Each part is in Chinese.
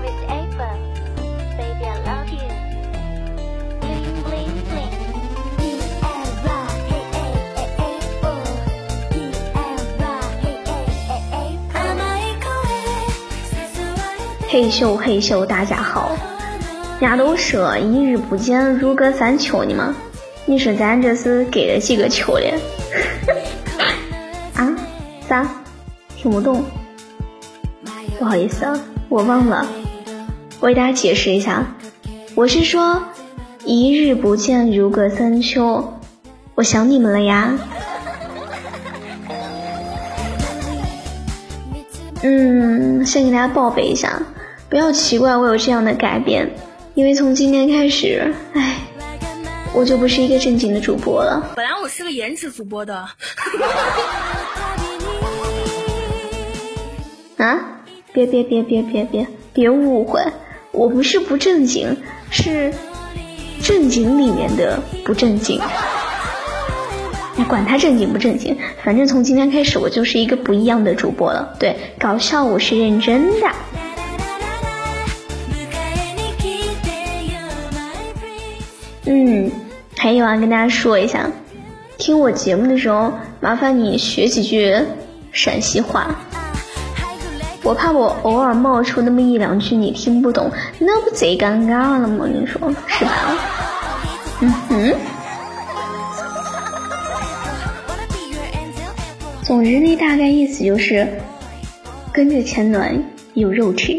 with apple baby i love you。嘿咻嘿咻，大家好！伢都说一日不见如隔三秋呢嘛，你说咱这是隔了几个秋了？啊？啥？听不懂？不好意思啊，我忘了。我给大家解释一下，我是说一日不见如隔三秋，我想你们了呀。嗯，先给大家报备一下。不要奇怪我有这样的改变，因为从今天开始，哎，我就不是一个正经的主播了。本来我是个颜值主播的。啊！别别别别别别别误会，我不是不正经，是正经里面的不正经。你管他正经不正经，反正从今天开始，我就是一个不一样的主播了。对，搞笑我是认真的。嗯，还有啊，跟大家说一下，听我节目的时候，麻烦你学几句陕西话。我怕我偶尔冒出那么一两句你听不懂，那不贼尴尬了吗？你说是吧？嗯哼。总之那大概意思就是，跟着前暖有肉吃，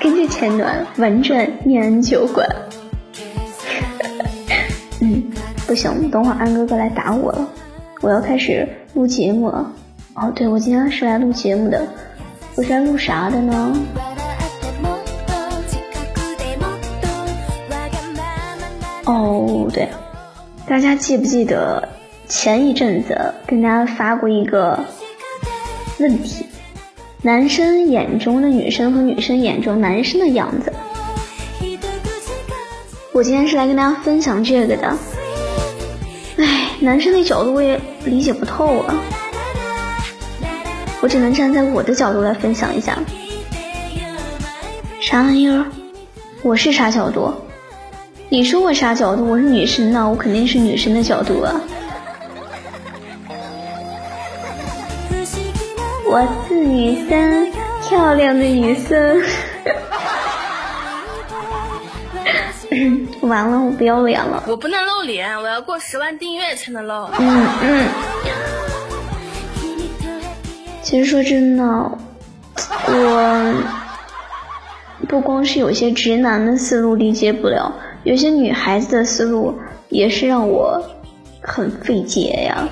跟着前暖玩转念酒馆。嗯不行，等会安哥哥来打我了，我要开始录节目了。哦，对，我今天是来录节目的，我是来录啥的呢？哦，对，大家记不记得前一阵子跟大家发过一个问题：男生眼中的女生和女生眼中男生的样子？我今天是来跟大家分享这个的。唉，男生的角度我也理解不透啊，我只能站在我的角度来分享一下。啥玩意儿？我是啥角度？你说我啥角度？我是女生呢，我肯定是女生的角度啊。我是女生，漂亮的女生。完了，我不要脸了。我不能露脸，我要过十万订阅才能露。嗯嗯。其实说真的，我不光是有些直男的思路理解不了，有些女孩子的思路也是让我很费解呀。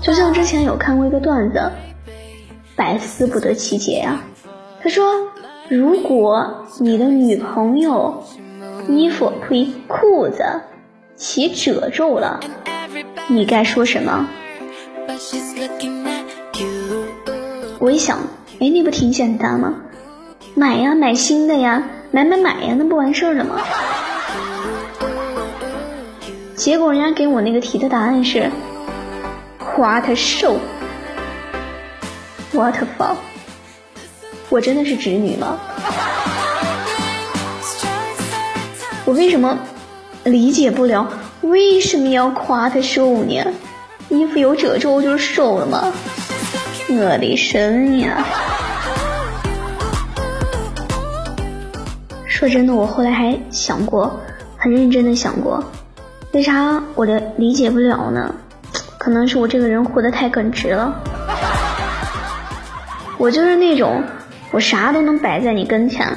就像之前有看过一个段子，百思不得其解呀。他说。如果你的女朋友衣服呸裤子起褶皱了，你该说什么？我一想，哎，那不挺简单吗？买呀，买新的呀，买买买呀，那不完事儿了吗？结果人家给我那个题的答案是，What show？What fuck？我真的是直女吗？我为什么理解不了为什么要夸他瘦呢？衣服有褶皱就是瘦了吗？我的神呀！说真的，我后来还想过，很认真的想过，为啥我的理解不了呢？可能是我这个人活得太耿直了，我就是那种。我啥都能摆在你跟前，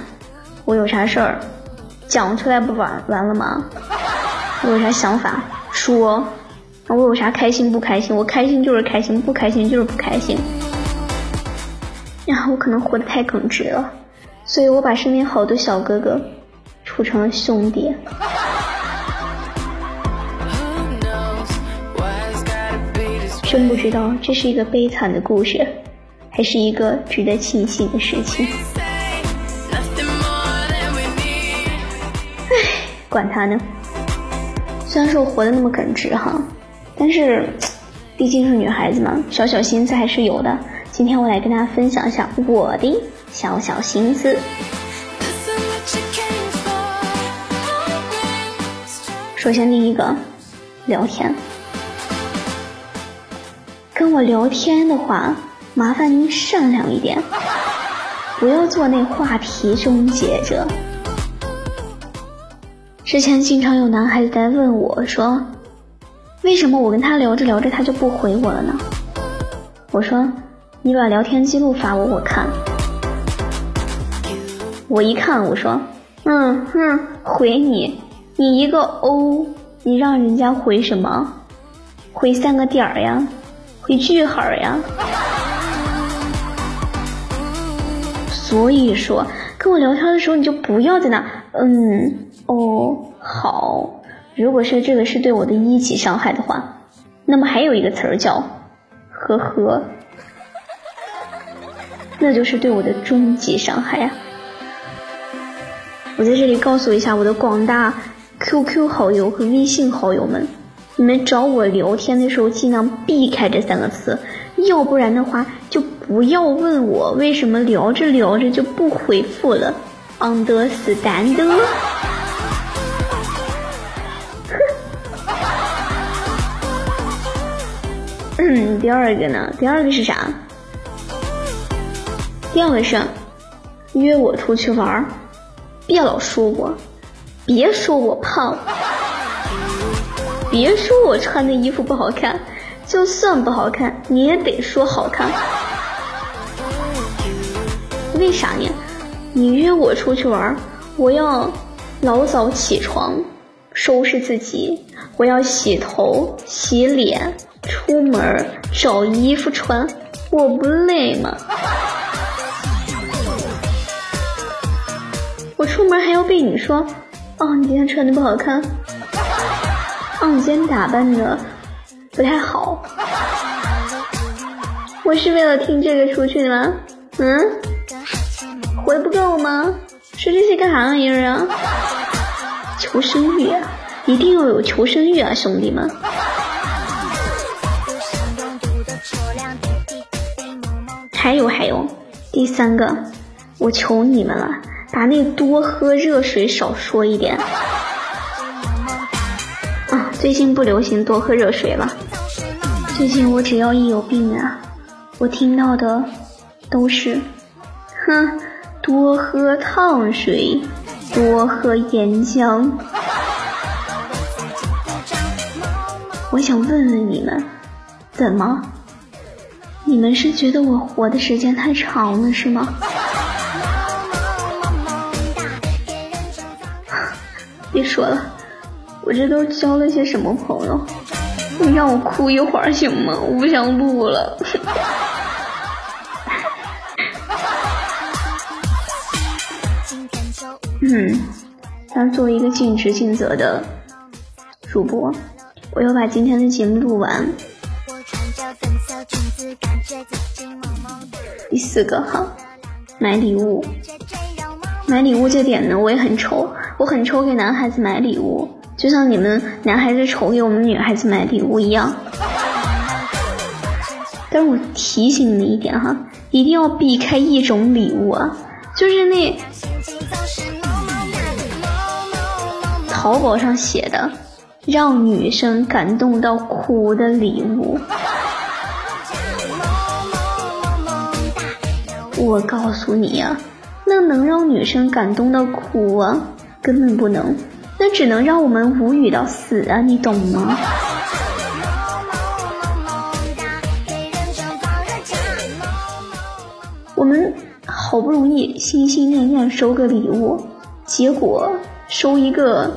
我有啥事儿讲出来不完完了吗？我有啥想法说，我有啥开心不开心？我开心就是开心，不开心就是不开心。呀，我可能活得太耿直了，所以我把身边好多小哥哥处成了兄弟。真不知道这是一个悲惨的故事。还是一个值得庆幸的事情。唉，管他呢。虽然说我活得那么耿直哈，但是毕竟是女孩子嘛，小小心思还是有的。今天我来跟大家分享一下我的小小心思。首先第一个，聊天。跟我聊天的话，麻烦您善良一点，不要做那话题终结者。之前经常有男孩子在问我说：“为什么我跟他聊着聊着他就不回我了呢？”我说：“你把聊天记录发我，我看。”我一看，我说：“嗯哼，回你，你一个 O，你让人家回什么？回三个点儿呀？”回句号呀！所以说，跟我聊天的时候，你就不要在那嗯哦好。如果说这个是对我的一级伤害的话，那么还有一个词儿叫呵呵，那就是对我的终极伤害呀！我在这里告诉一下我的广大 QQ 好友和微信好友们。你们找我聊天的时候，尽量避开这三个词，要不然的话，就不要问我为什么聊着聊着就不回复了。Understand？嗯，第二个呢？第二个是啥？第二个是约我出去玩，别老说我，别说我胖。别说我穿的衣服不好看，就算不好看，你也得说好看。为啥呢？你约我出去玩，我要老早起床，收拾自己，我要洗头、洗脸、出门找衣服穿，我不累吗？我出门还要被你说，哦，你今天穿的不好看。哦你今天打扮的不太好，我是为了听这个出去的吗？嗯，回不够吗？说这些干啥玩意儿啊？求生欲啊，一定要有求生欲啊，兄弟们！还有还有，第三个，我求你们了，把那多喝热水少说一点。啊最近不流行多喝热水了。最近我只要一有病啊，我听到的都是，哼，多喝烫水，多喝岩浆。我想问问你们，怎么？你们是觉得我活的时间太长了是吗？别说了。我这都交了些什么朋友？你让我哭一会儿行吗？我不想录了。嗯，但作为一个尽职尽责的主播，我要把今天的节目录完。第四个哈，买礼物。买礼物这点呢，我也很愁，我很愁给男孩子买礼物。就像你们男孩子愁给我们女孩子买礼物一样，但是我提醒你一点哈，一定要避开一种礼物啊，就是那淘宝上写的让女生感动到哭的礼物。我告诉你呀，那能让女生感动到哭啊，根本不能。那只能让我们无语到死啊！你懂吗？我们好不容易心心念念收个礼物，结果收一个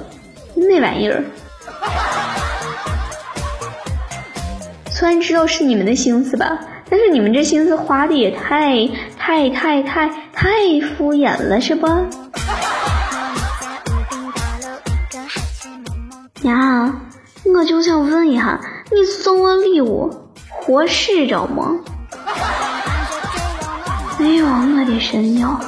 那玩意儿。虽然知道是你们的心思吧，但是你们这心思花的也太太太太太敷衍了，是吧？呀，我就想问一下，你送我礼物合适着吗？哎呦，我的神哟！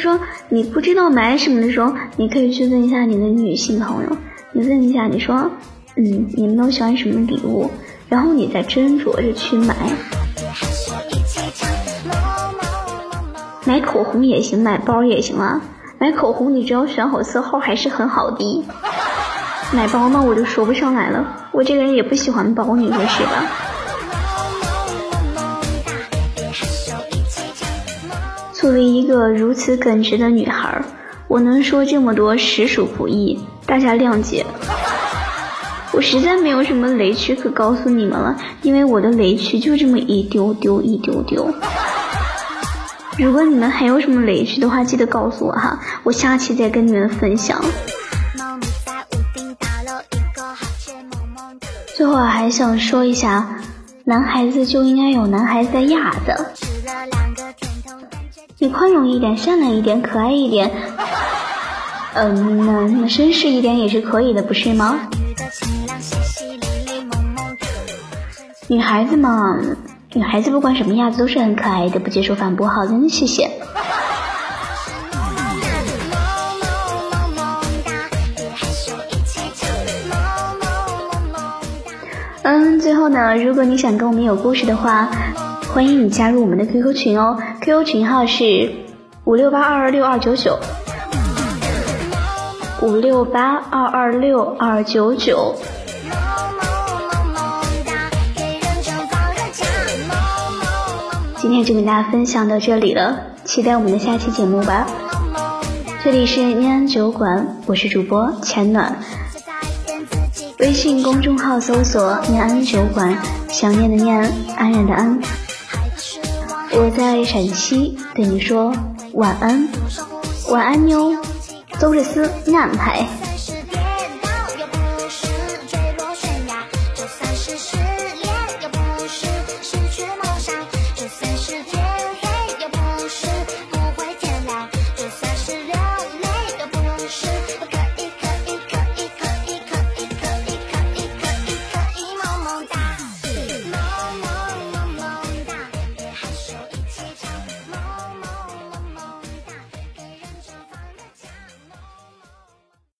说，你不知道买什么的时候，你可以去问一下你的女性朋友，你问一下，你说，嗯，你们都喜欢什么礼物？然后你再斟酌着去买。买口红也行，买包也行啊。买口红你只要选好色号还是很好的。买包呢，我就说不上来了，我这个人也不喜欢包，你说是吧？作为一个如此耿直的女孩，我能说这么多实属不易，大家谅解。我实在没有什么雷区可告诉你们了，因为我的雷区就这么一丢丢一丢丢。如果你们还有什么雷区的话，记得告诉我哈，我下期再跟你们分享。最后还想说一下，男孩子就应该有男孩子的样子，你宽容一点，善良一点，可爱一点，嗯，那那绅士一点也是可以的，不是吗？女孩子嘛，女孩子不管什么样子都是很可爱的，不接受反驳，好的，谢谢。嗯，最后呢，如果你想跟我们有故事的话，欢迎你加入我们的 QQ 群哦，QQ 群号是五六八二二六二九九，五六八二二六二九九。今天就跟大家分享到这里了，期待我们的下期节目吧。这里是念安酒馆，我是主播浅暖。微信公众号搜索“念安酒馆”，想念的念，安然的安。我在陕西对你说晚安，晚安哟，周日斯安排。